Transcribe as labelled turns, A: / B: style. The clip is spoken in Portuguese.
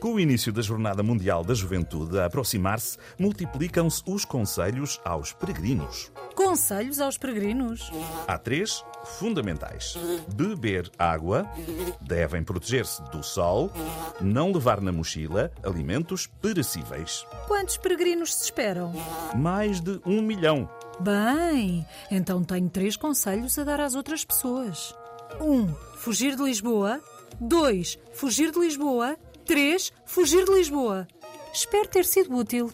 A: Com o início da Jornada Mundial da Juventude a aproximar-se, multiplicam-se os conselhos aos peregrinos.
B: Conselhos aos peregrinos?
A: Há três fundamentais: beber água, devem proteger-se do sol, não levar na mochila alimentos perecíveis.
B: Quantos peregrinos se esperam?
A: Mais de um milhão.
B: Bem, então tenho três conselhos a dar às outras pessoas. 1. Um, fugir de Lisboa. 2. Fugir de Lisboa. 3. Fugir de Lisboa. Espero ter sido útil.